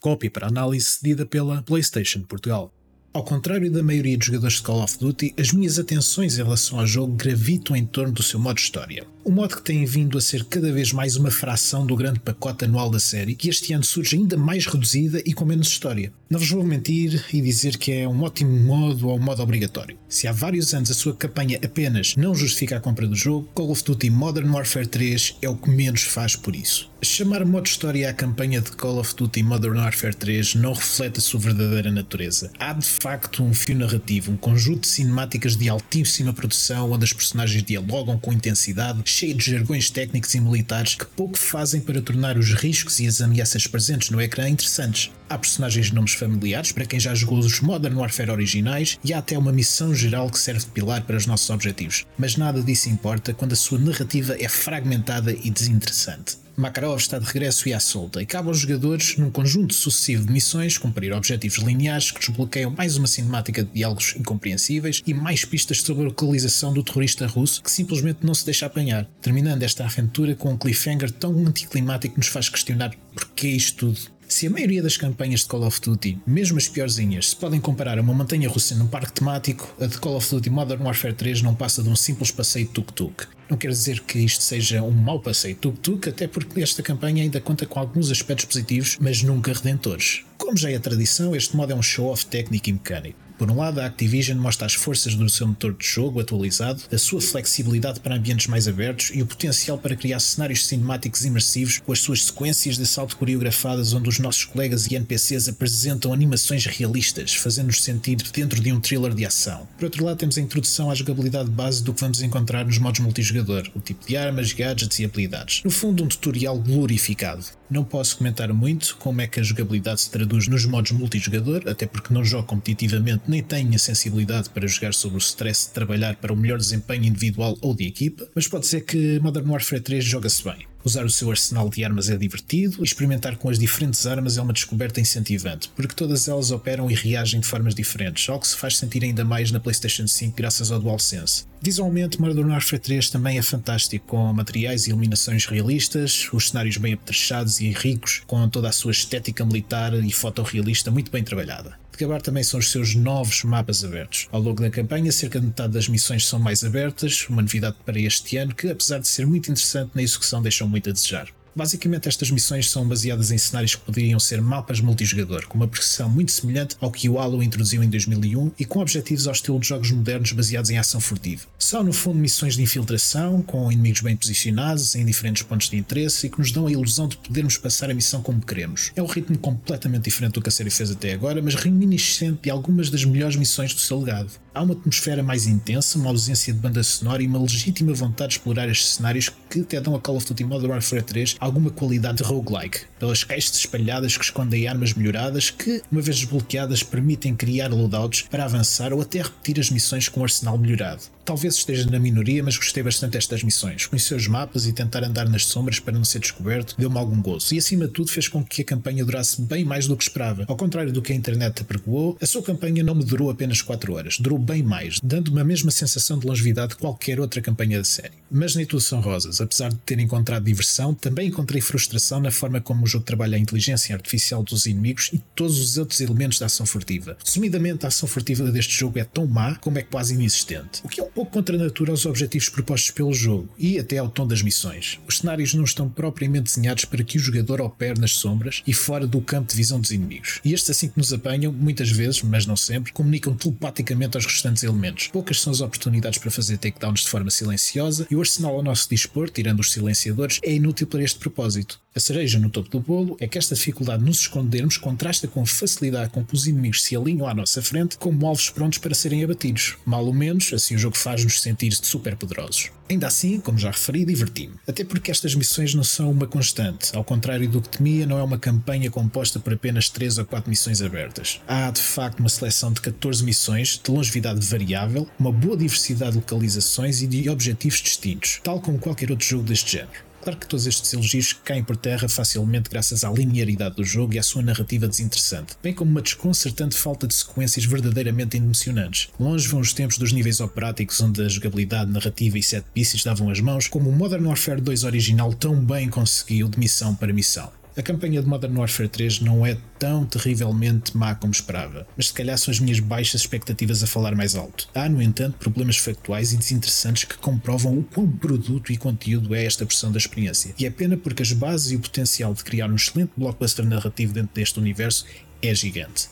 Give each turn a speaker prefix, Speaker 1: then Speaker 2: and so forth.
Speaker 1: cópia para análise cedida pela PlayStation Portugal. Ao contrário da maioria dos jogadores de Call of Duty, as minhas atenções em relação ao jogo gravitam em torno do seu modo história. O modo que tem vindo a ser cada vez mais uma fração do grande pacote anual da série, que este ano surge ainda mais reduzida e com menos história. Não vos vou mentir e dizer que é um ótimo modo ou modo obrigatório. Se há vários anos a sua campanha apenas não justifica a compra do jogo, Call of Duty Modern Warfare 3 é o que menos faz por isso. Chamar modo história à campanha de Call of Duty Modern Warfare 3 não reflete a sua verdadeira natureza. Há de facto um fio narrativo, um conjunto de cinemáticas de altíssima produção onde as personagens dialogam com intensidade, cheio de jargões técnicos e militares que pouco fazem para tornar os riscos e as ameaças presentes no ecrã interessantes. Há personagens de nomes familiares para quem já jogou os Modern Warfare originais e há até uma missão geral que serve de pilar para os nossos objetivos. Mas nada disso importa quando a sua narrativa é fragmentada e desinteressante. Makarov está de regresso e à solta, e cabe aos jogadores, num conjunto sucessivo de missões, cumprir objetivos lineares que desbloqueiam mais uma cinemática de diálogos incompreensíveis e mais pistas sobre a localização do terrorista russo que simplesmente não se deixa apanhar, terminando esta aventura com um cliffhanger tão anticlimático que nos faz questionar porquê isto tudo. Se a maioria das campanhas de Call of Duty, mesmo as piorzinhas, se podem comparar a uma montanha russa num parque temático, a de Call of Duty Modern Warfare 3 não passa de um simples passeio tuk-tuk. Não quer dizer que isto seja um mau passeio tuk-tuk, até porque esta campanha ainda conta com alguns aspectos positivos, mas nunca redentores. Como já é tradição, este modo é um show-off técnico e mecânico. Por um lado, a Activision mostra as forças do seu motor de jogo atualizado, a sua flexibilidade para ambientes mais abertos e o potencial para criar cenários cinemáticos imersivos com as suas sequências de salto coreografadas onde os nossos colegas e NPCs apresentam animações realistas, fazendo-nos sentir dentro de um thriller de ação. Por outro lado, temos a introdução à jogabilidade base do que vamos encontrar nos modos multijogador, o tipo de armas, gadgets e habilidades. No fundo, um tutorial glorificado. Não posso comentar muito como é que a jogabilidade se traduz nos modos multijogador, até porque não jogo competitivamente nem tenho a sensibilidade para jogar sobre o stress de trabalhar para o melhor desempenho individual ou de equipa, mas pode ser que Modern Warfare 3 joga-se bem. Usar o seu arsenal de armas é divertido e experimentar com as diferentes armas é uma descoberta incentivante, porque todas elas operam e reagem de formas diferentes, algo que se faz sentir ainda mais na PlayStation 5 graças ao DualSense. Visualmente, Modern Warfare 3 também é fantástico, com materiais e iluminações realistas, os cenários bem apetrechados e ricos, com toda a sua estética militar e fotorrealista muito bem trabalhada de gabar também são os seus novos mapas abertos. Ao longo da campanha, cerca de metade das missões são mais abertas, uma novidade para este ano que, apesar de ser muito interessante na execução, deixam muito a desejar. Basicamente, estas missões são baseadas em cenários que poderiam ser mapas multijogador, com uma progressão muito semelhante ao que o Halo introduziu em 2001 e com objetivos ao estilo de jogos modernos baseados em ação furtiva. São, no fundo, missões de infiltração, com inimigos bem posicionados em diferentes pontos de interesse e que nos dão a ilusão de podermos passar a missão como queremos. É um ritmo completamente diferente do que a série fez até agora, mas reminiscente de algumas das melhores missões do seu legado. Há uma atmosfera mais intensa, uma ausência de banda sonora e uma legítima vontade de explorar estes cenários que até dão a Call of Duty Modern Warfare 3 alguma qualidade de roguelike, pelas caixas espalhadas que escondem armas melhoradas que, uma vez desbloqueadas, permitem criar loadouts para avançar ou até repetir as missões com um arsenal melhorado. Talvez esteja na minoria, mas gostei bastante destas missões. Conhecer os mapas e tentar andar nas sombras para não ser descoberto deu-me algum gozo e, acima de tudo, fez com que a campanha durasse bem mais do que esperava. Ao contrário do que a internet apregoou, a sua campanha não me durou apenas 4 horas, durou bem mais, dando-me a mesma sensação de longevidade que qualquer outra campanha da série. Mas nem tudo são rosas. Apesar de ter encontrado diversão, também encontrei frustração na forma como o jogo trabalha a inteligência artificial dos inimigos e todos os outros elementos da ação furtiva. Resumidamente, a ação furtiva deste jogo é tão má como é quase inexistente, o que é pouco contra a natura aos objetivos propostos pelo jogo e até ao tom das missões. Os cenários não estão propriamente desenhados para que o jogador opere nas sombras e fora do campo de visão dos inimigos. E estes, assim que nos apanham, muitas vezes, mas não sempre, comunicam telepaticamente aos restantes elementos. Poucas são as oportunidades para fazer takedowns de forma silenciosa e o arsenal ao nosso dispor, tirando os silenciadores, é inútil para este propósito. A cereja no topo do bolo é que esta dificuldade de nos escondermos contrasta com a facilidade com que os inimigos se alinham à nossa frente como alvos prontos para serem abatidos. Mal ou menos, assim o jogo faz-nos sentir super poderosos. Ainda assim, como já referi, diverti-me. Até porque estas missões não são uma constante. Ao contrário do que temia, não é uma campanha composta por apenas 3 ou 4 missões abertas. Há, de facto, uma seleção de 14 missões, de longevidade variável, uma boa diversidade de localizações e de objetivos distintos, tal como qualquer outro jogo deste género. Claro que todos estes elogios caem por terra facilmente graças à linearidade do jogo e à sua narrativa desinteressante, bem como uma desconcertante falta de sequências verdadeiramente emocionantes. Longe vão os tempos dos níveis operáticos onde a jogabilidade, narrativa e set pieces davam as mãos, como o Modern Warfare 2 original tão bem conseguiu de missão para missão. A campanha de Modern Warfare 3 não é tão terrivelmente má como esperava, mas se calhar são as minhas baixas expectativas a falar mais alto. Há, no entanto, problemas factuais e desinteressantes que comprovam o quão produto e conteúdo é esta versão da experiência. E é pena porque as bases e o potencial de criar um excelente blockbuster narrativo dentro deste universo é gigante.